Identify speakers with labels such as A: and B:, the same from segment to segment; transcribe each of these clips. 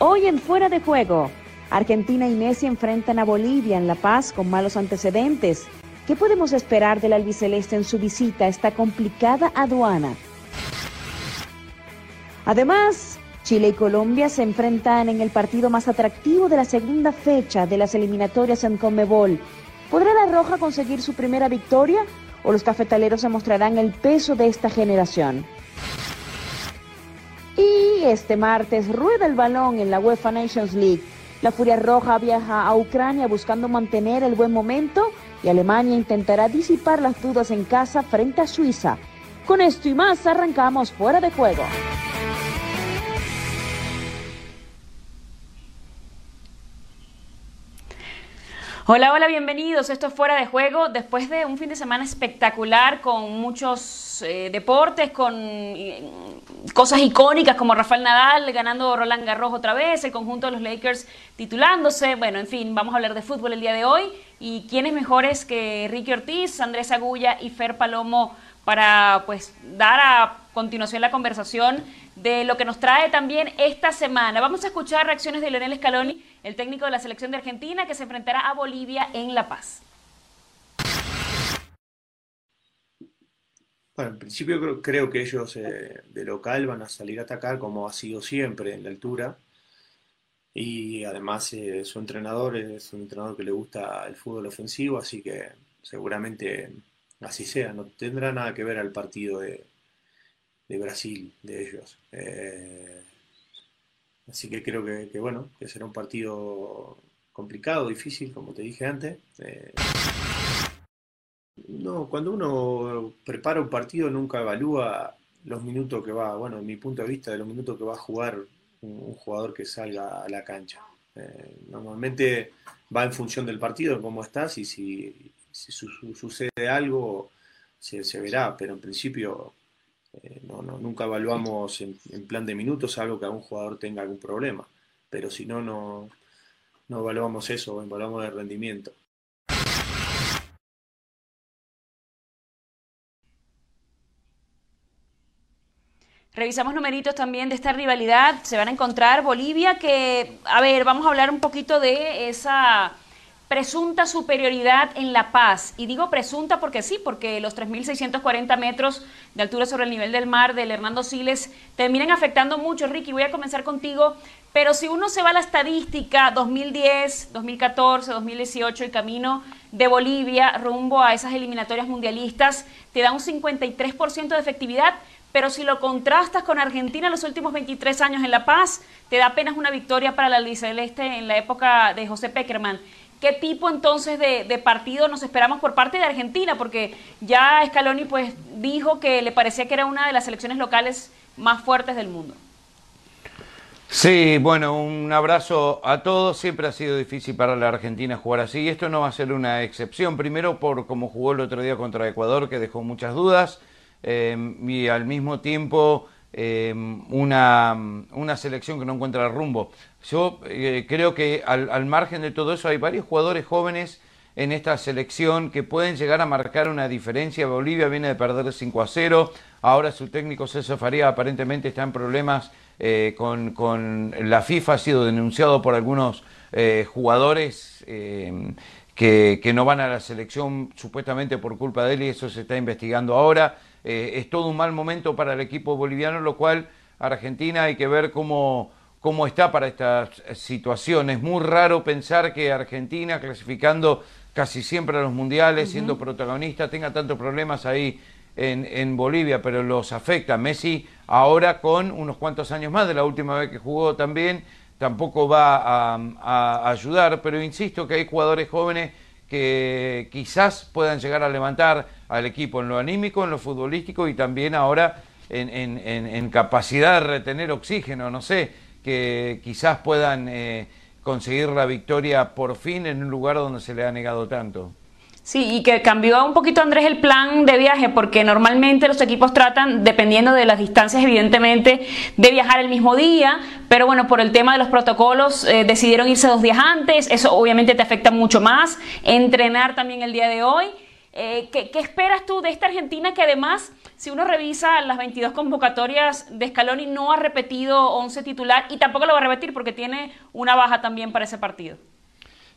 A: Hoy en Fuera de Juego, Argentina y Messi enfrentan a Bolivia en La Paz con malos antecedentes. ¿Qué podemos esperar del albiceleste en su visita a esta complicada aduana? Además, Chile y Colombia se enfrentan en el partido más atractivo de la segunda fecha de las eliminatorias en Conmebol. ¿Podrá la Roja conseguir su primera victoria o los cafetaleros se mostrarán el peso de esta generación? Y este martes rueda el balón en la UEFA Nations League. La Furia Roja viaja a Ucrania buscando mantener el buen momento y Alemania intentará disipar las dudas en casa frente a Suiza. Con esto y más arrancamos fuera de juego. Hola, hola, bienvenidos. Esto es Fuera de Juego. Después de un fin de semana espectacular con muchos eh, deportes, con eh, cosas icónicas como Rafael Nadal ganando Roland Garros otra vez, el conjunto de los Lakers titulándose. Bueno, en fin, vamos a hablar de fútbol el día de hoy. ¿Y quiénes mejores que Ricky Ortiz, Andrés Agulla y Fer Palomo para pues dar a continuación la conversación de lo que nos trae también esta semana? Vamos a escuchar reacciones de Leonel Scaloni el técnico de la selección de Argentina que se enfrentará a Bolivia en La Paz.
B: Bueno, en principio creo, que ellos eh, de local van a salir a atacar como ha sido siempre en la altura. Y además eh, su entrenador es un entrenador que le gusta el fútbol ofensivo, así que seguramente así sea. No tendrá nada que ver al partido de, Brasil de ellos. Eh, Así que creo que, bueno, que será un partido complicado, difícil, como te dije antes. Eh, no, cuando uno prepara un partido nunca evalúa los minutos que va, bueno, en mi punto de vista, de los minutos que va a jugar un, jugador que salga a la cancha. Eh, normalmente va en función del partido, cómo estás y si, sucede algo se, verá, pero en principio eh, no, no, nunca evaluamos en, plan de minutos algo que algún jugador tenga algún problema, pero si no, no, no evaluamos eso, evaluamos el rendimiento.
A: Revisamos numeritos también de esta rivalidad. Se van a encontrar Bolivia, que, a ver, vamos a hablar un poquito de esa presunta superioridad en La Paz. Y digo presunta porque sí, porque los 3.640 metros de altura sobre el nivel del mar del Hernando Siles terminan afectando mucho. Ricky, voy a comenzar contigo. Pero si uno se va a la estadística 2010, 2014, 2018, el camino de Bolivia rumbo a esas eliminatorias mundialistas, te da un 53% de efectividad. Pero si lo contrastas con Argentina los últimos 23 años en La Paz, te da apenas una victoria para la Celeste en la época de José Peckerman. ¿Qué tipo entonces de, partido nos esperamos por parte de Argentina? Porque ya Scaloni pues dijo que le parecía que era una de las selecciones locales más fuertes del mundo.
C: Sí, bueno, un abrazo a todos. Siempre ha sido difícil para la Argentina jugar así. Y esto no va a ser una excepción. Primero por cómo jugó el otro día contra Ecuador, que dejó muchas dudas. Eh, y al mismo tiempo Em, una, una, selección que no encuentra rumbo. Yo eh, creo que al, margen de todo eso hay varios jugadores jóvenes en esta selección que pueden llegar a marcar una diferencia. Bolivia viene de perder 5 a 0, ahora su técnico César Faría aparentemente está en problemas eh, con, la FIFA, ha sido denunciado por algunos eh, jugadores em, que, que no van a la selección supuestamente por culpa de él y eso se está investigando ahora. Eh, es todo un mal momento para el equipo boliviano, lo cual Argentina hay que ver cómo, cómo está para estas situaciones. Es muy raro pensar que Argentina, clasificando casi siempre a los mundiales, siendo protagonista, tenga tantos problemas ahí en, Bolivia, pero los afecta. Messi ahora con unos cuantos años más de la última vez que jugó también, tampoco va a ayudar, pero insisto que hay jugadores jóvenes que quizás puedan llegar a levantar al equipo en lo anímico, en lo futbolístico y también ahora en, capacidad de retener oxígeno, no sé, que quizás puedan eh, conseguir la victoria por fin en un lugar donde se le ha negado tanto.
A: Sí, y que cambió un poquito Andrés el plan de viaje, porque normalmente los equipos tratan, dependiendo de las distancias, evidentemente, de viajar el mismo día, pero bueno, por el tema de los protocolos eh, decidieron irse dos días antes, eso obviamente te afecta mucho más, entrenar también el día de hoy. Eh, ¿qué, esperas tú de esta Argentina que además si uno revisa las 22 convocatorias de Scaloni, no ha repetido 11 titular y tampoco lo va a repetir porque tiene una baja también para ese partido.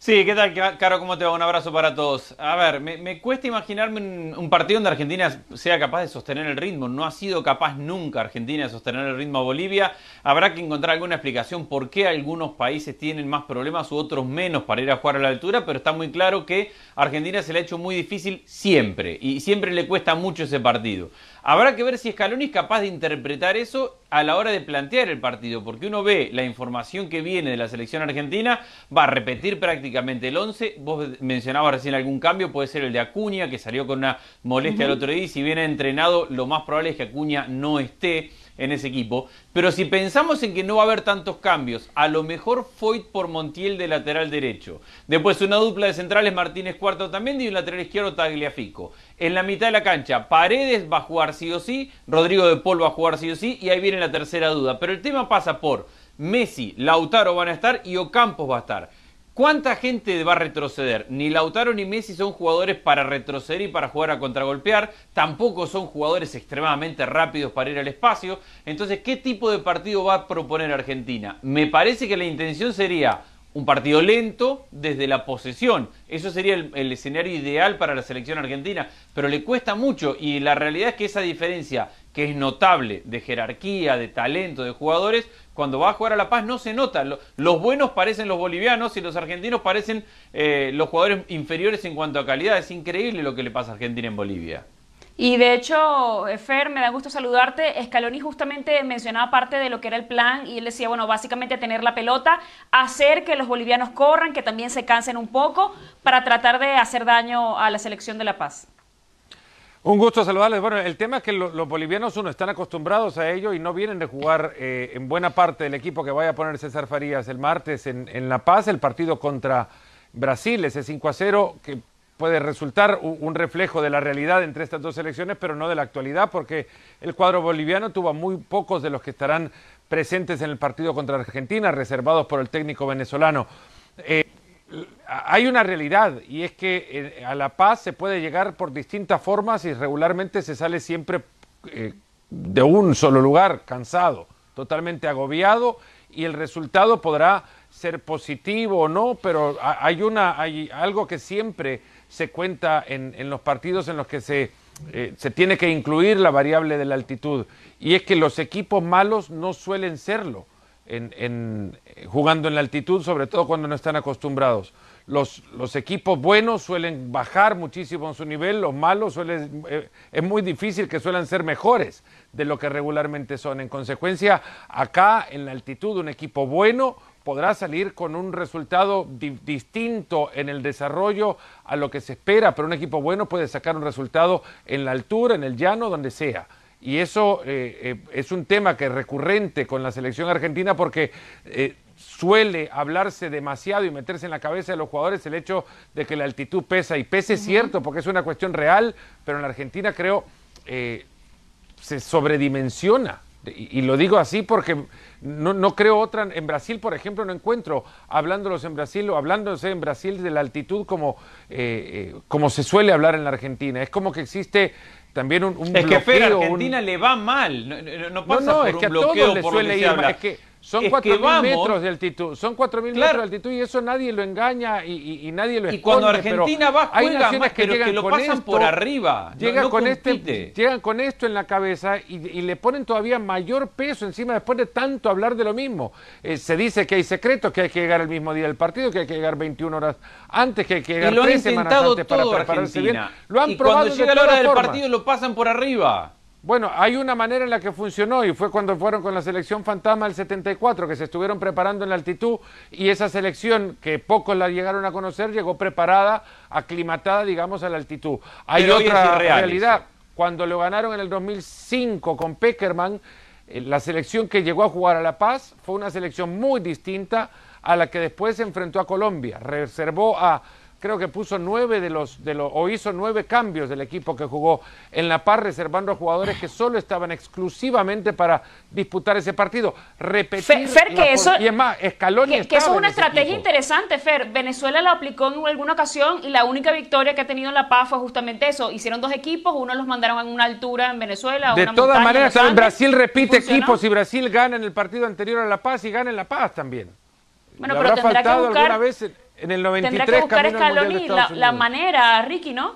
D: Sí, ¿qué tal, Caro? ¿Cómo te va? Un abrazo para todos. A ver, me, cuesta imaginarme un, partido donde Argentina sea capaz de sostener el ritmo. No ha sido capaz nunca Argentina de sostener el ritmo a Bolivia. Habrá que encontrar alguna explicación por qué algunos países tienen más problemas u otros menos para ir a jugar a la altura, pero está muy claro que Argentina se le ha hecho muy difícil siempre y siempre le cuesta mucho ese partido. Habrá que ver si Scaloni es capaz de interpretar eso a la hora de plantear el partido, porque uno ve la información que viene de la selección argentina, va a repetir prácticamente el 11. Vos mencionabas recién algún cambio, puede ser el de Acuña, que salió con una molestia el otro día, y si viene entrenado, lo más probable es que Acuña no esté en ese equipo. Pero si pensamos en que no va a haber tantos cambios, a lo mejor Foyt por Montiel de lateral derecho. Después una dupla de centrales Martínez Cuarto también y un lateral izquierdo Tagliafico. En la mitad de la cancha, Paredes va a jugar sí o sí, Rodrigo de Paul va a jugar sí o sí, y ahí viene la tercera duda. Pero el tema pasa por Messi, Lautaro van a estar y Ocampos va a estar. ¿Cuánta gente va a retroceder? Ni Lautaro ni Messi son jugadores para retroceder y para jugar a contragolpear. Tampoco son jugadores extremadamente rápidos para ir al espacio. Entonces, ¿qué tipo de partido va a proponer Argentina? Me parece que la intención sería un partido lento desde la posesión. Eso sería el, escenario ideal para la selección argentina, pero le cuesta mucho y la realidad es que esa diferencia, que es notable de jerarquía, de talento, de jugadores, cuando va a jugar a La Paz no se nota. Los buenos parecen los bolivianos y los argentinos parecen eh, los jugadores inferiores en cuanto a calidad. Es increíble lo que le pasa a Argentina en Bolivia.
A: Y de hecho, Fer, me da gusto saludarte. Scaloni justamente mencionaba parte de lo que era el plan y él decía, bueno, básicamente tener la pelota, hacer que los bolivianos corran, que también se cansen un poco para tratar de hacer daño a la selección de La Paz.
E: Un gusto saludarles. Bueno, el tema es que los bolivianos uno están acostumbrados a ello y no vienen de jugar eh, en buena parte del equipo que vaya a poner César Farías el martes en, La Paz, el partido contra Brasil, ese 5 a 0 que puede resultar un reflejo de la realidad entre estas dos elecciones, pero no de la actualidad, porque el cuadro boliviano tuvo muy pocos de los que estarán presentes en el partido contra Argentina, reservados por el técnico venezolano. Eh, hay una realidad y es que eh, a la paz se puede llegar por distintas formas y regularmente se sale siempre eh, de un solo lugar, cansado, totalmente agobiado y el resultado podrá ser positivo o no, pero hay, una, hay algo que siempre se cuenta en, en los partidos en los que se, eh, se tiene que incluir la variable de la altitud. Y es que los equipos malos no suelen serlo en, en, jugando en la altitud, sobre todo cuando no están acostumbrados. Los, los, equipos buenos suelen bajar muchísimo en su nivel, los malos suelen, eh, es muy difícil que suelen ser mejores de lo que regularmente son. En consecuencia, acá en la altitud un equipo bueno podrá salir con un resultado distinto en el desarrollo a lo que se espera, pero un equipo bueno puede sacar un resultado en la altura, en el llano, donde sea. Y eso eh, eh, es un tema que es recurrente con la selección argentina porque eh, suele hablarse demasiado y meterse en la cabeza de los jugadores el hecho de que la altitud pesa. Y pese es cierto porque es una cuestión real, pero en la Argentina creo se sobredimensiona y, lo digo así porque no, no, creo otra. En Brasil, por ejemplo, no encuentro hablándolos en Brasil o hablándose en Brasil de la altitud como, eh, eh, como se suele hablar en la Argentina. Es como que existe también un, un
D: es que a Argentina le va mal. No, no pasa no, es que a todos le suele ir mal.
E: Es que son 4.000 metros de altitud, son 4.000 metros de altitud y eso nadie lo engaña y, y, nadie lo esconde.
D: Y cuando Argentina va, juega más, que pero que lo pasan por arriba.
E: Llegan, con este, llegan con esto en la cabeza y, le ponen todavía mayor peso encima después de tanto hablar de lo mismo. Eh, se dice que hay secretos, que hay que llegar el mismo día del partido, que hay que llegar 21 horas antes, que hay que llegar tres semanas antes para prepararse bien.
D: Lo han y probado cuando llega la hora del partido lo pasan por arriba.
E: Bueno, hay una manera en la que funcionó y fue cuando fueron con la selección fantasma del 74, que se estuvieron preparando en la altitud y esa selección que pocos la llegaron a conocer llegó preparada, aclimatada, digamos, a la altitud. Hay otra realidad. Cuando lo ganaron en el 2005 con Peckerman, eh, la selección que llegó a jugar a La Paz fue una selección muy distinta a la que después se enfrentó a Colombia. Reservó a creo que puso nueve de los, de los, o hizo nueve cambios del equipo que jugó en La Paz, reservando a jugadores que solo estaban exclusivamente para disputar ese partido. Repetir
A: Fer, que eso,
E: y es más, Scaloni
A: que, que eso es una estrategia interesante, Fer. Venezuela lo aplicó en alguna ocasión y la única victoria que ha tenido en La Paz fue justamente eso. Hicieron dos equipos, uno los mandaron a una altura en Venezuela.
E: De todas maneras, Brasil repite equipos y Brasil gana en el partido anterior a La Paz y gana en La Paz también.
A: Bueno, pero tendrá que buscar,
E: vez en el 93
A: tendrá que buscar Scaloni la, la, manera, Ricky, ¿no?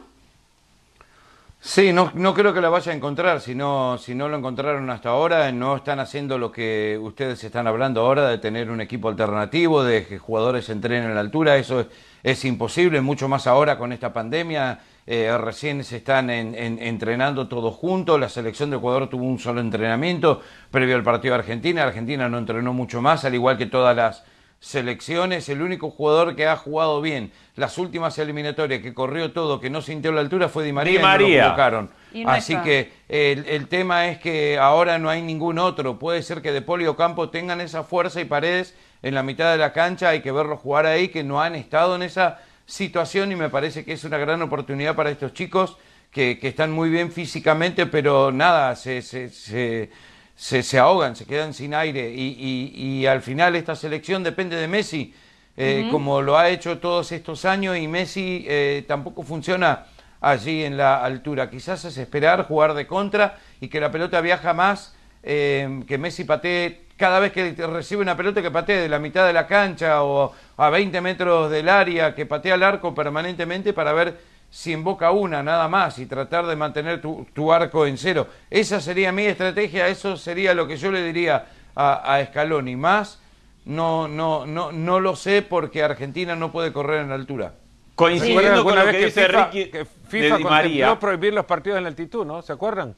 C: Sí, no, no creo que la vaya a encontrar, si no, si no lo encontraron hasta ahora, no están haciendo lo que ustedes están hablando ahora, de tener un equipo alternativo, de que jugadores entrenen a la altura, eso es, es imposible, mucho más ahora con esta pandemia, eh, recién se están entrenando todos juntos, la selección de Ecuador tuvo un solo entrenamiento previo al partido de Argentina, Argentina no entrenó mucho más, al igual que todas las selecciones, el único jugador que ha jugado bien las últimas eliminatorias, que corrió todo, que no sintió la altura, fue Di María.
D: Di María.
C: Y no Así que el, el, tema es que ahora no hay ningún otro. Puede ser que De Polio Campo tengan esa fuerza y paredes en la mitad de la cancha, hay que verlos jugar ahí, que no han estado en esa situación y me parece que es una gran oportunidad para estos chicos que, que están muy bien físicamente, pero nada, se, se, se se, se ahogan, se quedan sin aire. Y, y, al final esta selección depende de Messi, eh, como lo ha hecho todos estos años y Messi eh, tampoco funciona allí en la altura. Quizás es esperar, jugar de contra y que la pelota viaja más, eh, que Messi patee. Cada vez que recibe una pelota que patee de la mitad de la cancha o a 20 metros del área, que patea al arco permanentemente para ver si invoca una nada más y tratar de mantener tu, arco en cero. Esa sería mi estrategia, eso sería lo que yo le diría a, a Scaloni. Más no, no, no, no lo sé porque Argentina no puede correr en altura.
D: Coincidiendo con lo que, dice Ricky
E: que FIFA de María. prohibir los partidos en altitud, ¿no? ¿Se acuerdan?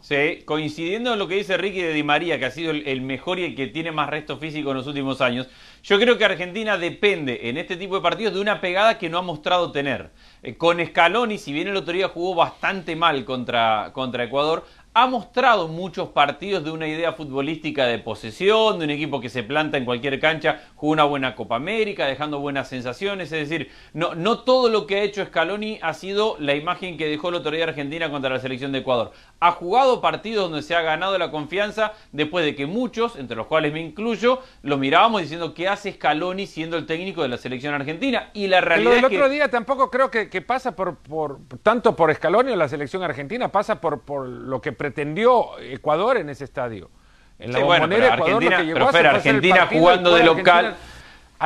D: Sí, coincidiendo en lo que dice Ricky de Di María, que ha sido el, mejor y el que tiene más resto físico en los últimos años, yo creo que Argentina depende en este tipo de partidos de una pegada que no ha mostrado tener. Eh, con Scaloni, si bien el otro día jugó bastante mal contra, contra Ecuador, ha mostrado muchos partidos de una idea futbolística de posesión, de un equipo que se planta en cualquier cancha, jugó una buena Copa América, dejando buenas sensaciones, es decir, no, no todo lo que ha hecho Scaloni ha sido la imagen que dejó la autoridad argentina contra la selección de Ecuador. Ha jugado partidos donde se ha ganado la confianza después de que muchos, entre los cuales me incluyo, lo mirábamos diciendo qué hace Scaloni siendo el técnico de la selección argentina. Y la realidad
E: Pero
D: el
E: otro día tampoco creo que, pasa por, por, tanto por Scaloni o la selección argentina, pasa por, por lo que pretendió Ecuador en ese estadio.
D: En la bueno, pero Ecuador Argentina, lo que Argentina jugando de local.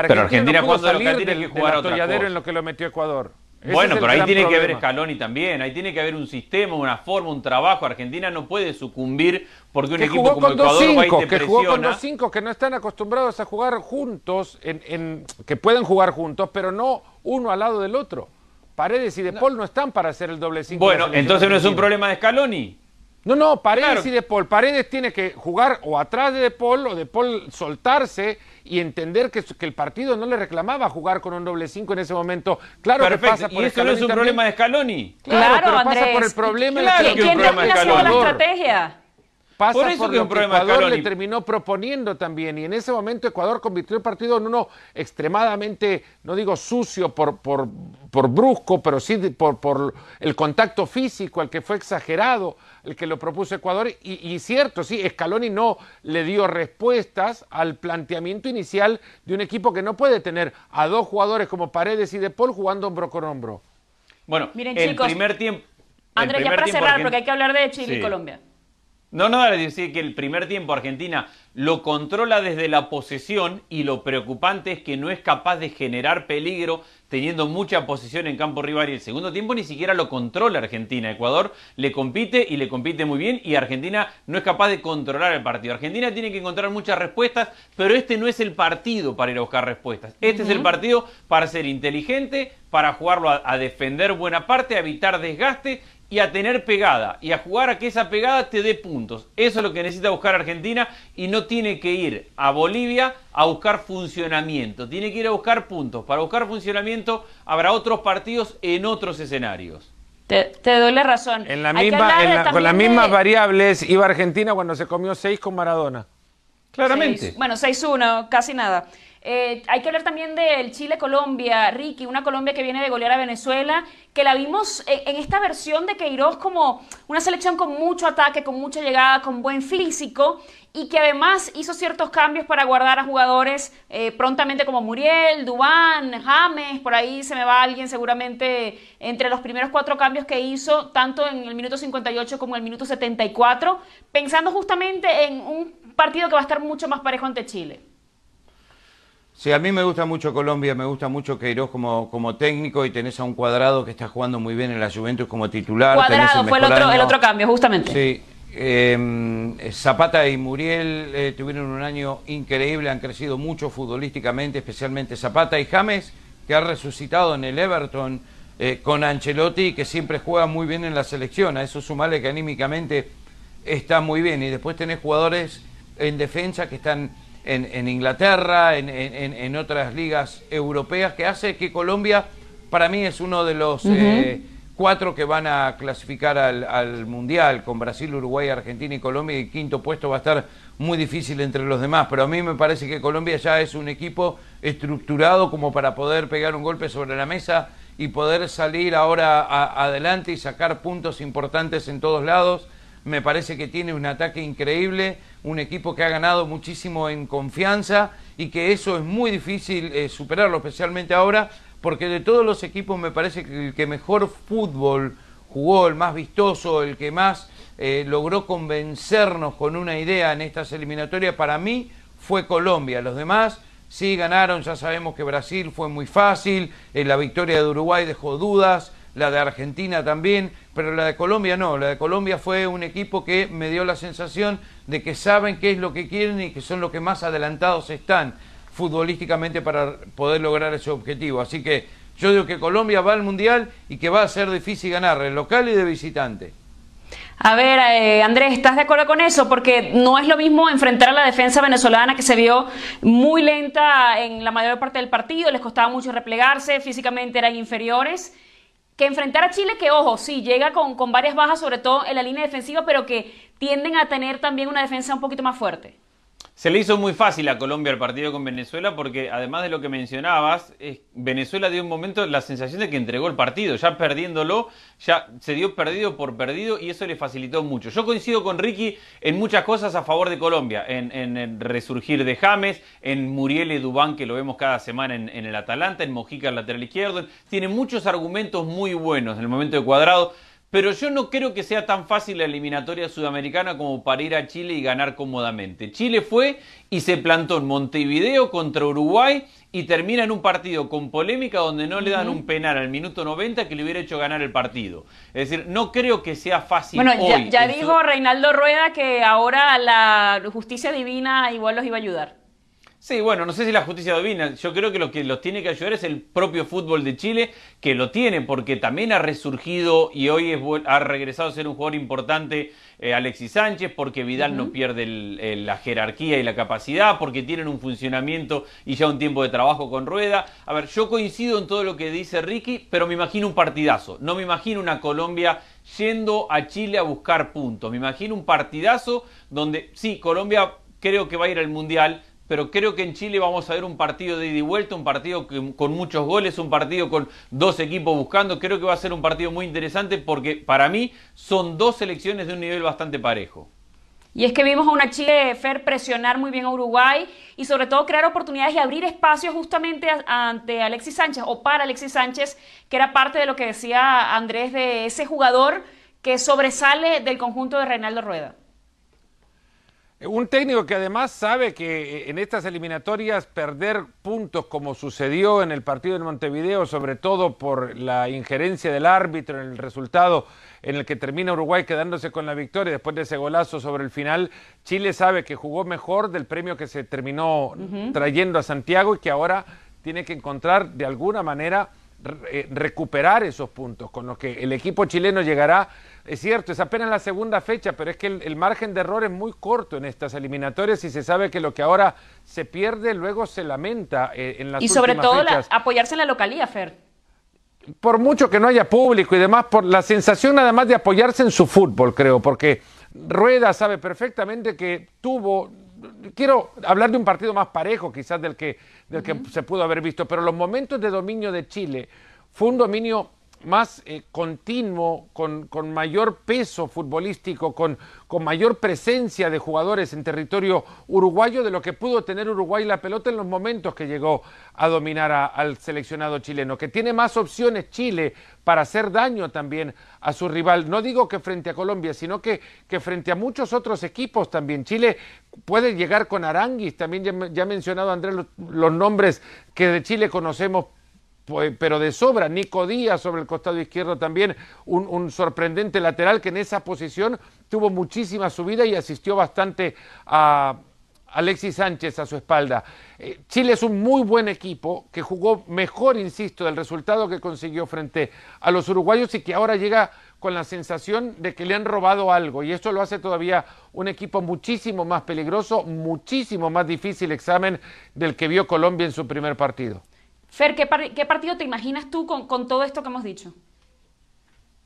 D: pero Argentina jugando de local tiene que jugar
E: otra cosa. en lo que lo metió Ecuador.
D: bueno, pero ahí tiene que haber Scaloni también, ahí tiene que haber un sistema, una forma, un trabajo. Argentina no puede sucumbir porque un equipo como Ecuador va y te
E: Que jugó con dos cinco que no están acostumbrados a jugar juntos, en, en, que pueden jugar juntos, pero no uno al lado del otro. Paredes y De Paul no, están para hacer el doble cinco.
D: Bueno, entonces no es un problema de Scaloni.
E: No, no, Paredes y De Paul. Paredes tiene que jugar o atrás de De Paul o De Paul soltarse y entender que, que el partido no le reclamaba jugar con un doble cinco en ese momento. Claro que pasa por
D: ¿Y eso no es un problema de Scaloni?
A: Claro,
E: pero
A: pasa
E: por el problema
A: claro, que ¿Quién define la estrategia?
E: Pasa por, eso que lo que Ecuador le terminó proponiendo también. Y en ese momento Ecuador convirtió el partido en uno extremadamente, no digo sucio por, por, por brusco, pero sí por, por el contacto físico, el que fue exagerado, el que lo propuso Ecuador. Y, y cierto, sí, Scaloni no le dio respuestas al planteamiento inicial de un equipo que no puede tener a dos jugadores como Paredes y De Paul jugando hombro con hombro.
D: Bueno, Miren, el primer tiempo.
A: André, ya para cerrar, porque hay que hablar de Chile y Colombia.
D: No, no, decir que el primer tiempo Argentina lo controla desde la posesión y lo preocupante es que no es capaz de generar peligro teniendo mucha posesión en campo rival y el segundo tiempo ni siquiera lo controla Argentina. Ecuador le compite y le compite muy bien y Argentina no es capaz de controlar el partido. Argentina tiene que encontrar muchas respuestas, pero este no es el partido para ir a buscar respuestas. Este es el partido para ser inteligente, para jugarlo a, a defender buena parte, a evitar desgaste y a tener pegada y a jugar a que esa pegada te dé puntos. Eso es lo que necesita buscar Argentina y no tiene que ir a Bolivia a buscar funcionamiento, tiene que ir a buscar puntos. Para buscar funcionamiento habrá otros partidos en otros escenarios.
A: Te, doy la razón.
E: En la misma, con las mismas variables iba Argentina cuando se comió seis con Maradona.
D: Claramente.
A: Seis- bueno, 6-1, casi nada. Eh, hay que hablar también del Chile-Colombia, Ricky, una Colombia que viene de golear a Venezuela, que la vimos en, esta versión de Queiroz como una selección con mucho ataque, con mucha llegada, con buen físico y que además hizo ciertos cambios para guardar a jugadores eh, prontamente como Muriel, Dubán, James, por ahí se me va alguien seguramente entre los primeros cuatro cambios que hizo, tanto en el minuto 58 como en el minuto 74, pensando justamente en un partido que va a estar mucho más parejo ante Chile.
C: Sí, a mí me gusta mucho Colombia, me gusta mucho Queiroz como, como técnico y tenés a un cuadrado que está jugando muy bien en la Juventus como titular.
A: Cuadrado fue el otro, el
C: año.
A: otro cambio, justamente.
C: Sí. eh, Zapata y Muriel eh, tuvieron un año increíble, han crecido mucho futbolísticamente, especialmente Zapata y James, que ha resucitado en el Everton eh, con Ancelotti, que siempre juega muy bien en la selección. A eso sumale que anímicamente está muy bien. Y después tenés jugadores en defensa que están en, en Inglaterra, en, en- en otras ligas europeas, que hace que Colombia, para mí, es uno de los eh, cuatro que van a clasificar al, al Mundial, con Brasil, Uruguay, Argentina y Colombia, y el quinto puesto va a estar muy difícil entre los demás. Pero a mí me parece que Colombia ya es un equipo estructurado como para poder pegar un golpe sobre la mesa y poder salir ahora a- adelante y sacar puntos importantes en todos lados. Me parece que tiene un ataque increíble, un equipo que ha ganado muchísimo en confianza y que eso es muy difícil eh, superarlo, especialmente ahora, porque de todos los equipos me parece que el que mejor fútbol jugó, el más vistoso, el que más eh, logró convencernos con una idea en estas eliminatorias, para mí fue Colombia. Los demás sí ganaron, ya sabemos que Brasil fue muy fácil, eh, la victoria de Uruguay dejó dudas, la de Argentina también, pero la de Colombia no, la de Colombia fue un equipo que me dio la sensación de que saben qué es lo que quieren y que son los que más adelantados están futbolísticamente para poder lograr ese objetivo. Así que yo digo que Colombia va al Mundial y que va a ser difícil ganar, de local y de visitante.
A: A ver, eh, Andrés, ¿estás de acuerdo con eso? Porque no es lo mismo enfrentar a la defensa venezolana que se vio muy lenta en la mayor parte del partido, les costaba mucho replegarse, físicamente eran inferiores, que enfrentar a Chile que, ojo, sí, llega con, con varias bajas, sobre todo en la línea defensiva, pero que tienden a tener también una defensa un poquito más fuerte.
D: Se le hizo muy fácil a Colombia el partido con Venezuela porque además de lo que mencionabas, Venezuela dio un momento la sensación de que entregó el partido, ya perdiéndolo, ya se dio perdido por perdido y eso le facilitó mucho. Yo coincido con Ricky en muchas cosas a favor de Colombia, en, en el resurgir de James, en Muriel y Dubán que lo vemos cada semana en, en el Atalanta, en Mojica el lateral izquierdo, tiene muchos argumentos muy buenos en el momento de cuadrado. Pero yo no creo que sea tan fácil la eliminatoria sudamericana como para ir a Chile y ganar cómodamente. Chile fue y se plantó en Montevideo contra Uruguay y termina en un partido con polémica donde no le dan un penal al minuto 90 que le hubiera hecho ganar el partido. Es decir, no creo que sea fácil
A: Bueno, ya,
D: hoy.
A: ya
D: en
A: dijo Reinaldo Rueda que ahora la justicia divina igual los iba a ayudar.
D: Sí, bueno, no sé si la justicia divina. Yo creo que lo que los tiene que ayudar es el propio fútbol de Chile, que lo tiene, porque también ha resurgido y hoy es ha regresado a ser un jugador importante eh, Alexis Sánchez, porque Vidal no pierde el- el- la jerarquía y la capacidad, porque tienen un funcionamiento y ya un tiempo de trabajo con Rueda. A ver, yo coincido en todo lo que dice Ricky, pero me imagino un partidazo. No me imagino una Colombia yendo a Chile a buscar puntos. Me imagino un partidazo donde, sí, Colombia creo que va a ir al Mundial, pero creo que en Chile vamos a ver un partido de ida y vuelta, un partido con muchos goles, un partido con dos equipos buscando. Creo que va a ser un partido muy interesante porque para mí son dos selecciones de un nivel bastante parejo.
A: Y es que vimos a una Chile Fer presionar muy bien a Uruguay y sobre todo crear oportunidades y abrir espacios justamente ante Alexis Sánchez o para Alexis Sánchez, que era parte de lo que decía Andrés de ese jugador que sobresale del conjunto de Reinaldo Rueda.
E: Un técnico que además sabe que eh, en estas eliminatorias perder puntos como sucedió en el partido en Montevideo, sobre todo por la injerencia del árbitro en el resultado en el que termina Uruguay quedándose con la victoria después de ese golazo sobre el final, Chile sabe que jugó mejor del premio que se terminó trayendo a Santiago y que ahora tiene que encontrar de alguna manera eh, recuperar esos puntos con los que el equipo chileno llegará. Es cierto, es apenas la segunda fecha, pero es que el, el margen de error es muy corto en estas eliminatorias y se sabe que lo que ahora se pierde luego se lamenta eh, en las
A: Y sobre todo la- apoyarse en la localía, Fer.
E: Por mucho que no haya público y demás, por la sensación nada más de apoyarse en su fútbol, creo, porque Rueda sabe perfectamente que tuvo quiero hablar de un partido más parejo quizás del que, del que se pudo haber visto, pero los momentos de dominio de Chile fue un dominio más eh, continuo, con, con, mayor peso futbolístico, con, con, mayor presencia de jugadores en territorio uruguayo de lo que pudo tener Uruguay la pelota en los momentos que llegó a dominar al seleccionado chileno, que tiene más opciones Chile para hacer daño también a su rival. No digo que frente a Colombia, sino que, que frente a muchos otros equipos también. Chile puede llegar con Aranguis, también ya, ha mencionado Andrés los, nombres que de Chile conocemos pero de sobra. Nico Díaz sobre el costado izquierdo también, un, sorprendente lateral que en esa posición tuvo muchísima subida y asistió bastante a Alexis Sánchez a su espalda. Eh, Chile es un muy buen equipo que jugó mejor, insisto, del resultado que consiguió frente a los uruguayos y que ahora llega con la sensación de que le han robado algo y esto lo hace todavía un equipo muchísimo más peligroso, muchísimo más difícil examen del que vio Colombia en su primer partido.
A: Fer, ¿qué, par ¿qué, partido te imaginas tú con, todo esto que hemos dicho?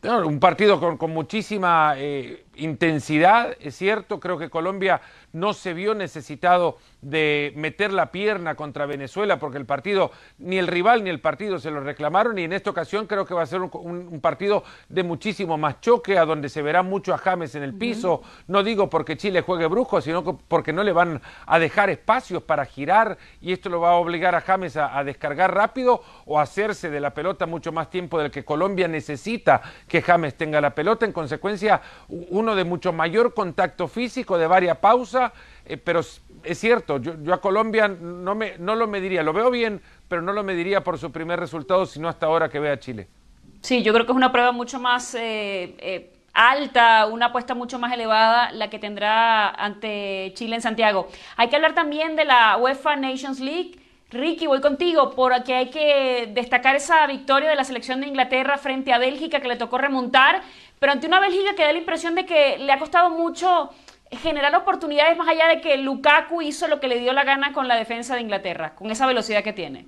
E: Un partido con, con muchísima eh, intensidad, es cierto, creo que Colombia no se vio necesitado de meter la pierna contra Venezuela porque el partido, ni el rival ni el partido se lo reclamaron y en esta ocasión creo que va a ser un, un, un partido de muchísimo más choque, a donde se verá mucho a James en el piso, no digo porque Chile juegue brujo, sino porque no le van a dejar espacios para girar y esto lo va a obligar a James a, a descargar rápido o a hacerse de la pelota mucho más tiempo del que Colombia necesita que James tenga la pelota, en consecuencia uno de mucho mayor contacto físico, de varias pausas, eh, pero es cierto, yo, yo, a Colombia no, me, no lo mediría, lo veo bien, pero no lo mediría por su primer resultado, sino hasta ahora que vea Chile.
A: Sí, yo creo que es una prueba mucho más eh, eh, alta, una apuesta mucho más elevada la que tendrá ante Chile en Santiago. Hay que hablar también de la UEFA Nations League. Ricky, voy contigo porque hay que destacar esa victoria de la selección de Inglaterra frente a Bélgica que le tocó remontar, pero ante una Bélgica que da la impresión de que le ha costado mucho generar oportunidades más allá de que Lukaku hizo lo que le dio la gana con la defensa de Inglaterra, con esa velocidad que tiene.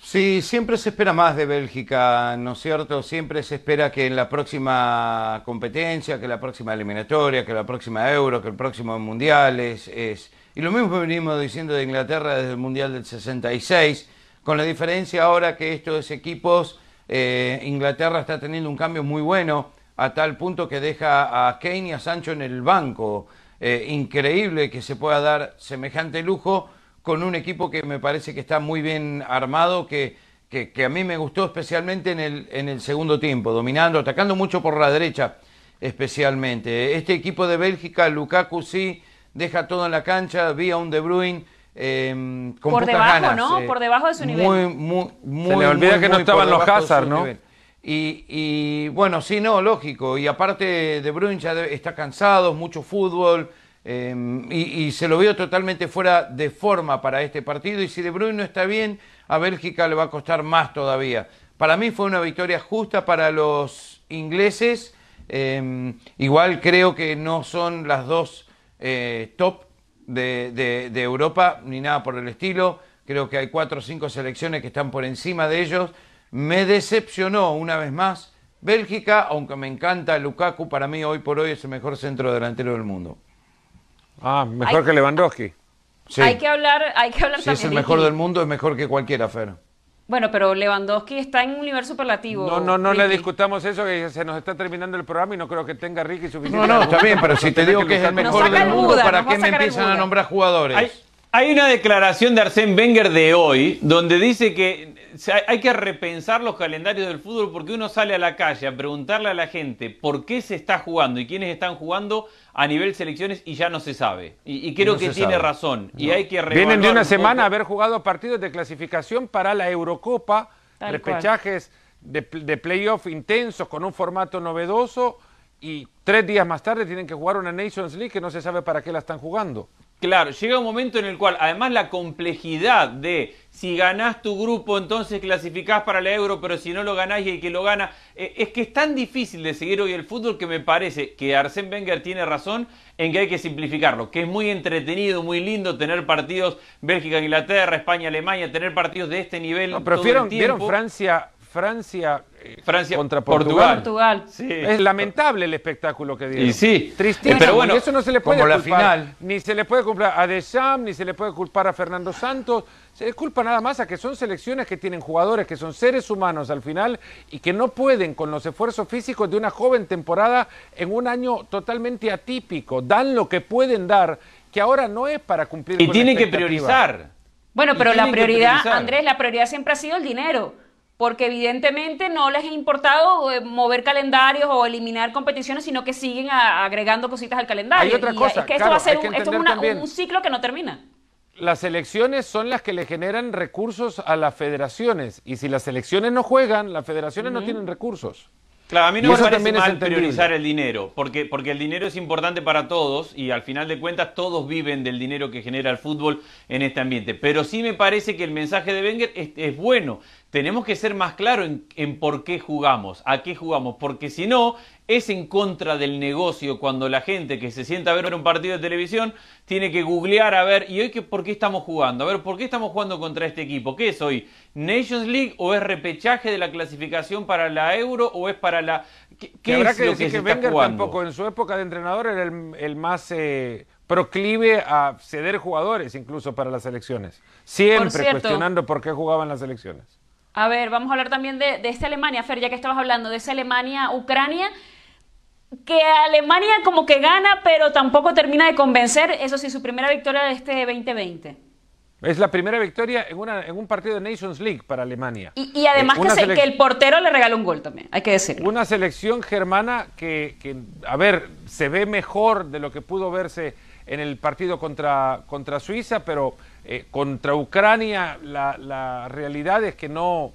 C: Sí, siempre se espera más de Bélgica, ¿no es cierto? Siempre se espera que en la próxima competencia, que la próxima eliminatoria, que la próxima Euro, que el próximo Mundial es... es... Y lo mismo venimos diciendo de Inglaterra desde el Mundial del 66, con la diferencia ahora que estos equipos, eh, Inglaterra está teniendo un cambio muy bueno, a tal punto que deja a Kane y a Sancho en el banco. Eh, increíble que se pueda dar semejante lujo con un equipo que me parece que está muy bien armado, que, que, que a mí me gustó especialmente en el, en el segundo tiempo, dominando, atacando mucho por la derecha especialmente. Este equipo de Bélgica, Lukaku sí, deja todo en la cancha, vía un De Bruyne. Eh, con
A: por debajo,
C: ganas,
A: ¿no?
C: Eh,
A: por debajo de su nivel.
C: Muy, muy, muy,
E: Se le olvida
C: muy,
E: que no estaban los Hazard, ¿no?
C: Y, y, bueno, sí, no, lógico. Y aparte De Bruyne ya está cansado, mucho fútbol. Eh, y, y, se lo veo totalmente fuera de forma para este partido. Y si De Bruyne no está bien, a Bélgica le va a costar más todavía. Para mí fue una victoria justa para los ingleses. Eh, igual creo que no son las dos eh, top de, de, de Europa ni nada por el estilo. Creo que hay cuatro o cinco selecciones que están por encima de ellos. Me decepcionó una vez más Bélgica, aunque me encanta Lukaku, para mí hoy por hoy es el mejor centro delantero del mundo.
E: Ah, mejor hay, que Lewandowski.
A: Sí. Hay que hablar, hay que hablar
C: si
A: también.
C: es el mejor del mundo, es mejor que cualquiera, Fer.
A: Bueno, pero Lewandowski está en un nivel superlativo.
E: No, no, no Ricky. le discutamos eso, que se nos está terminando el programa y no creo que tenga Ricky suficiente.
C: No, no, está bien, pero si te digo que es el mejor del mundo,
A: Buda,
C: ¿para qué me empiezan a nombrar jugadores?
D: Hay, hay una declaración de Arsène Wenger de hoy donde dice que hay que repensar los calendarios del fútbol porque uno sale a la calle a preguntarle a la gente por qué se está jugando y quiénes están jugando a nivel selecciones y ya no se sabe. Y, y creo
C: No
D: que tiene
C: sabe.
D: razón. Y hay que
E: Vienen de una
D: un
E: semana
D: poco.
E: haber jugado partidos de clasificación para la Eurocopa,
A: Tal
E: repechajes de, de playoff intensos con un formato novedoso y tres días más tarde tienen que jugar una Nations League que no se sabe para qué la están jugando.
D: Claro, llega un momento en el cual, además, la complejidad de si ganás tu grupo, entonces clasificás para la Euro, pero si no lo ganás y el que lo gana, eh, es que es tan difícil de seguir hoy el fútbol que me parece que Arsène Wenger tiene razón en que hay que simplificarlo, que es muy entretenido, muy lindo tener partidos Bélgica, Inglaterra, España, Alemania, tener partidos de este nivel.
E: No, pero
D: todo
E: vieron,
D: el tiempo.
E: vieron Francia, Francia
D: Francia
E: contra
D: Portugal.
E: Portugal.
D: Sí.
E: Es lamentable el espectáculo que dieron.
D: Y sí.
E: Tristísimo.
D: Eh, pero bueno,
E: y eso no se le puede
C: como la
E: culpar.
C: final.
E: Ni se le puede culpar a Deschamps, ni se le puede culpar a Fernando Santos. Se le culpa nada más a que son selecciones que tienen jugadores que son seres humanos al final y que no pueden con los esfuerzos físicos de una joven temporada en un año totalmente atípico. Dan lo que pueden dar, que ahora no es para cumplir
D: Y
E: con la
D: tienen que priorizar.
A: Bueno, pero la prioridad. Andrés, la prioridad siempre ha sido el dinero. Porque evidentemente no les ha importado eh, mover calendarios o eliminar competiciones, sino que siguen a- agregando cositas al calendario.
E: Hay otra
A: Y
E: cosa,
A: es que esto
E: claro,
A: va a ser un, esto es
E: entender
A: una-
E: también.
A: un ciclo que no termina.
E: Las elecciones son las que le generan recursos a las federaciones y si las elecciones no juegan, las federaciones no tienen recursos.
D: Claro, a mí
E: Y
D: no me parece mal
E: entendible.
D: priorizar el dinero, porque, porque el dinero es importante para todos y al final de cuentas todos viven del dinero que genera el fútbol en este ambiente. Pero sí me parece que el mensaje de Wenger es, es bueno. Tenemos que ser más claros en, en por qué jugamos, a qué jugamos, porque si no, es en contra del negocio cuando la gente que se sienta a ver un partido de televisión tiene que googlear a ver, ¿y hoy qué, por qué estamos jugando? A ver, ¿por qué estamos jugando contra este equipo? ¿Qué es hoy? ¿Nations League o es repechaje de la clasificación para la Euro o es para la... ¿Qué,
E: Que
D: qué
E: habrá
D: es
E: que
D: lo
E: decir
D: que
E: que,
D: se
E: Wenger tampoco en su época de entrenador era el, el más eh, proclive a ceder jugadores incluso para las elecciones. Siempre
A: cierto.
E: cuestionando por qué jugaban las elecciones.
A: A ver, vamos a hablar también de, de esta Alemania, Fer, ya que estabas hablando de esa Alemania-Ucrania, que Alemania como que gana, pero tampoco termina de convencer. Eso sí, su primera victoria de este 2020.
E: Es la primera victoria en, una, en un partido de Nations League para Alemania.
A: Y, y además
E: Eh,
A: que, se- que el portero le regaló un gol también, hay que decirlo.
E: Una selección germana que, que, a ver, se ve mejor de lo que pudo verse en el partido contra, contra Suiza, pero eh, contra Ucrania la, realidad es que no,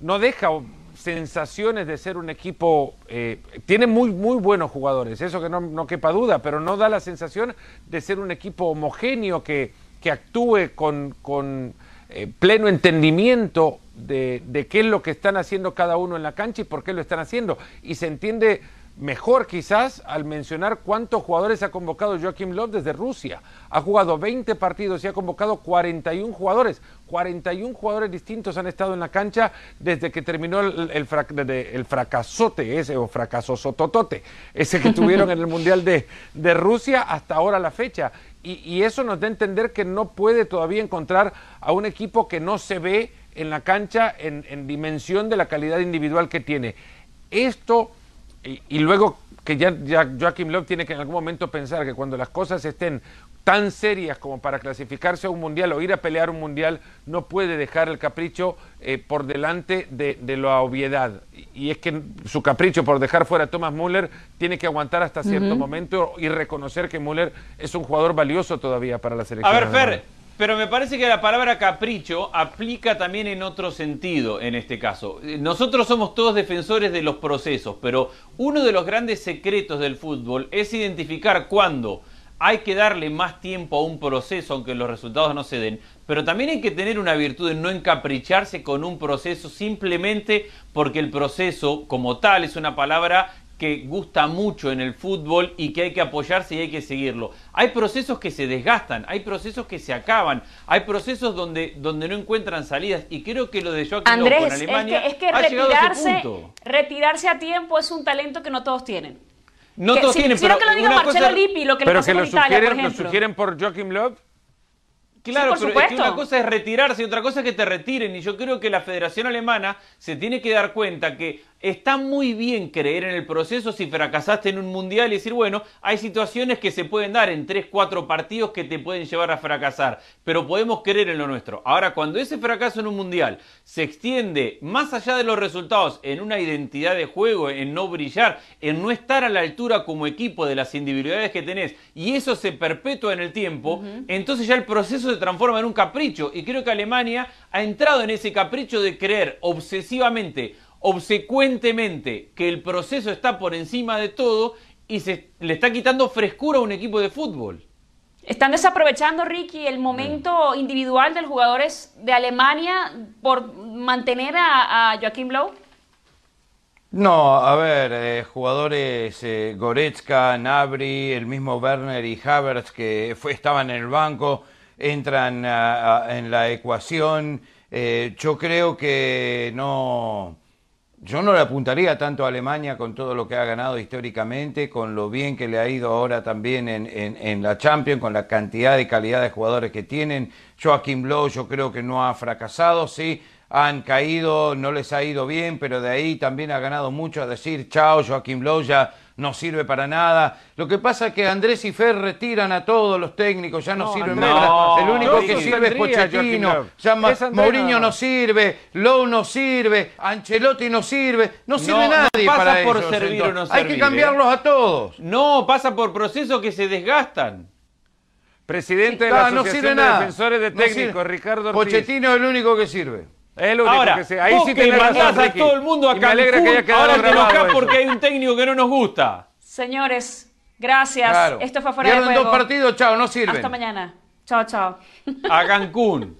E: no deja sensaciones de ser un equipo, eh, tiene muy, muy buenos jugadores, eso que no, no quepa duda, pero no da la sensación de ser un equipo homogéneo que, que actúe con, con eh, pleno entendimiento de, de qué es lo que están haciendo cada uno en la cancha y por qué lo están haciendo. Y se entiende mejor quizás al mencionar cuántos jugadores ha convocado Joaquim Löw desde Rusia. Ha jugado 20 partidos y ha convocado 41 jugadores. 41 jugadores distintos han estado en la cancha desde que terminó el, el, fracasote ese o fracasosototote, ese que tuvieron en el Mundial de, de Rusia hasta ahora la fecha. Y, y eso nos da a entender que no puede todavía encontrar a un equipo que no se ve en la cancha en, en dimensión de la calidad individual que tiene. Esto, y, y luego que ya, ya Joaquim Löw tiene que en algún momento pensar que cuando las cosas estén tan serias como para clasificarse a un mundial o ir a pelear un mundial, no puede dejar el capricho eh, por delante de, de la obviedad. Y, y es que su capricho por dejar fuera a Thomas Müller tiene que aguantar hasta cierto momento y reconocer que Müller es un jugador valioso todavía para la selección.
D: A ver. Fer, pero me parece que la palabra capricho aplica también en otro sentido en este caso. Eh, Nosotros somos todos defensores de los procesos, pero uno de los grandes secretos del fútbol es identificar cuándo hay que darle más tiempo a un proceso, aunque los resultados no se den, pero también hay que tener una virtud en no encapricharse con un proceso simplemente porque el proceso como tal es una palabra que gusta mucho en el fútbol y que hay que apoyarse y hay que seguirlo. Hay procesos que se desgastan, hay procesos que se acaban, hay procesos donde, donde no encuentran salidas y creo que lo de Joaquim Löw
A: Andrés,
D: con
A: es
D: Alemania
A: que, es que
D: ha llegado a ese
A: retirarse,
D: punto.
A: retirarse a tiempo es un talento que no todos tienen.
D: No
A: Que
D: todos
A: si-
D: tienen, pero
A: que lo diga
D: una
A: Marcelo
D: cosa-
A: Lippi, lo que le
E: Pero
A: pasó
E: que
A: con
E: lo
A: Italia, por
E: sugieren, lo
A: ejemplo.
E: sugieren por Joaquim Löw.
D: Claro,
A: por
D: pero es que
A: supuesto.
D: una cosa es retirarse y otra cosa es que te retiren. Y yo creo que la Federación Alemana se tiene que dar cuenta que está muy bien creer en el proceso si fracasaste en un mundial y decir, bueno, hay situaciones que se pueden dar en 3, 4 partidos que te pueden llevar a fracasar, pero podemos creer en lo nuestro. Ahora, cuando ese fracaso en un mundial se extiende más allá de los resultados en una identidad de juego, en no brillar, en no estar a la altura como equipo de las individualidades que tenés, y eso se perpetúa en el tiempo, entonces ya el proceso se transforma en un capricho. Y creo que Alemania ha entrado en ese capricho de creer obsesivamente, obsecuentemente, que el proceso está por encima de todo y se le está quitando frescura a un equipo de fútbol.
A: Están desaprovechando, Ricky, el momento individual de los jugadores de Alemania por mantener a, a Joaquim Lowe.
C: No, a ver, eh, jugadores eh, Goretzka, Nabri, el mismo Werner y Havertz que fue, estaban en el banco, entran a- en la ecuación. Eh, yo creo que no, yo no le apuntaría tanto a Alemania con todo lo que ha ganado históricamente, con lo bien que le ha ido ahora también en, en, la Champions, con la cantidad y calidad de jugadores que tienen. Joaquim Blow yo creo que no ha fracasado, sí, han caído, no les ha ido bien, pero de ahí también ha ganado mucho a decir, chao, Joaquim Blow ya no sirve para nada. Lo que pasa es que Andrés y Fer retiran a todos los técnicos, ya no, sirven más. El único que sirve es Pochettino, ya Mourinho no sirve, Lowe no sirve, Ancelotti no sirve, no sirve nadie pasa para por servir o no Hay que cambiarlos ¿eh? a todos.
D: No, pasa por procesos que se desgastan.
E: Presidente de la Asociación de Defensores de Técnicos, Ricardo
C: Ortiz. Pochettino es el único que sirve.
D: Es lo único Ahora, que sé. Ahí sí que mandás a todo el mundo a Cancún, me alegra que haya quedado ahora te enojás porque hay un técnico que no nos gusta.
A: Señores, gracias. Esto fue fuera de juego.
C: dos partidos, chao, no sirve.
A: Hasta mañana. Chao, chao.
D: A Cancún.